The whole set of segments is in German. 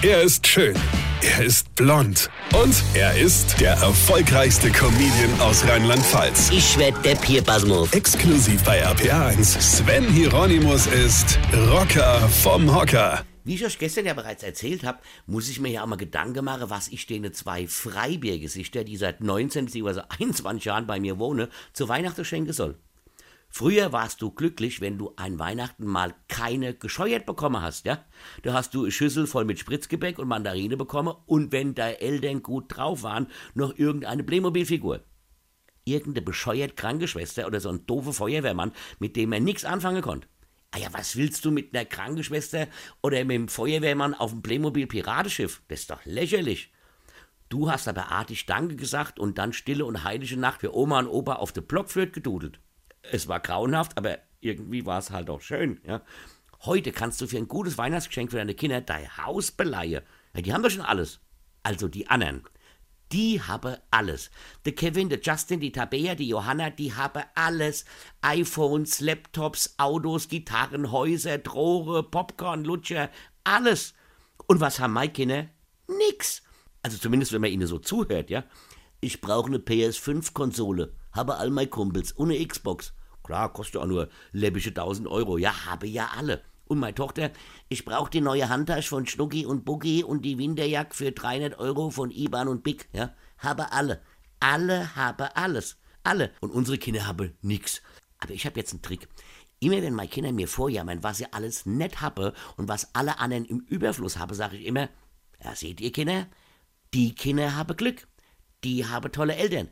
Er ist schön. Er ist blond. Und er ist der erfolgreichste Comedian aus Rheinland-Pfalz. Ich werd der Pierpasmus. Exklusiv bei RPA1. Sven Hieronymus ist Rocker vom Hocker. Wie ich euch gestern ja bereits erzählt habe, muss ich mir ja auch mal Gedanken machen, was ich denen zwei Freibiergesichter, die seit 19 bzw. 21 Jahren bei mir wohnen, zu Weihnachten schenken soll. Früher warst du glücklich, wenn du an Weihnachten mal keine gescheuert bekommen hast, ja? Da hast du eine Schüssel voll mit Spritzgebäck und Mandarine bekommen und wenn deine Eltern gut drauf waren, noch irgendeine Playmobil-Figur. Irgendeine bescheuert kranke Schwester oder so ein doofe Feuerwehrmann, mit dem er nichts anfangen konnte. Ah ja, was willst du mit einer Krankenschwester oder mit dem Feuerwehrmann auf dem Playmobil-Piratenschiff? Das ist doch lächerlich. Du hast aber artig Danke gesagt und dann stille und heilige Nacht für Oma und Opa auf der Blockflöte gedudelt. Es war grauenhaft, aber irgendwie war es halt auch schön, ja. Heute kannst du für ein gutes Weihnachtsgeschenk für deine Kinder dein Haus beleihen. Ja, die haben doch schon alles. Also die anderen. Die haben alles. Der Kevin, der Justin, die Tabea, die Johanna, die haben alles. iPhones, Laptops, Autos, Gitarren, Häuser, Drohre, Popcorn, Lutscher, alles. Und was haben meine Kinder? Nix. Also zumindest, wenn man ihnen so zuhört, ja. Ich brauche eine PS5-Konsole, habe all meine Kumpels eine Xbox. Klar, kostet auch nur läppische 1000 Euro. Ja, habe ja alle. Und meine Tochter, ich brauche die neue Handtasche von Schnucki und Boogie und die Winterjacke für 300 Euro von Iban und Big. Ja, habe alle. Alle habe alles. Alle. Und unsere Kinder haben nix. Aber ich habe jetzt einen Trick. Immer wenn meine Kinder mir vorjammern, was sie alles nett habe und was alle anderen im Überfluss habe, sage ich immer, ja, seht ihr Kinder, die Kinder haben Glück. Die haben tolle Eltern.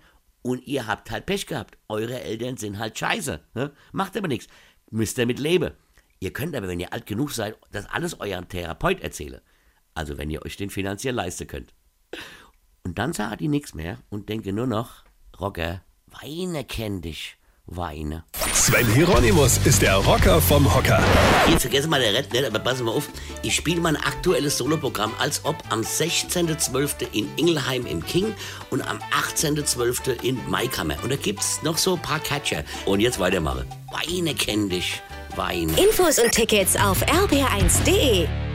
Und ihr habt halt Pech gehabt. Eure Eltern sind halt scheiße. Ne? Macht aber nichts. Müsst ihr mit leben. Ihr könnt aber, wenn ihr alt genug seid, das alles eurem Therapeut erzählen. Also wenn ihr euch den finanziell leisten könnt. Und dann sage ich nichts mehr und denke nur noch, Rocker, weine kenn dich, weine. Sven Hieronymus ist der Rocker vom Hocker. Hier, vergessen mal der Red nicht, aber passen mal auf. Ich spiele mein aktuelles Soloprogramm als ob am 16.12. in Ingelheim im King und am 18.12. in Maikammer. Und da gibt's noch so ein paar Catcher. Und jetzt weitermachen. Weine kenn dich, weine. Infos und Tickets auf rb1.de.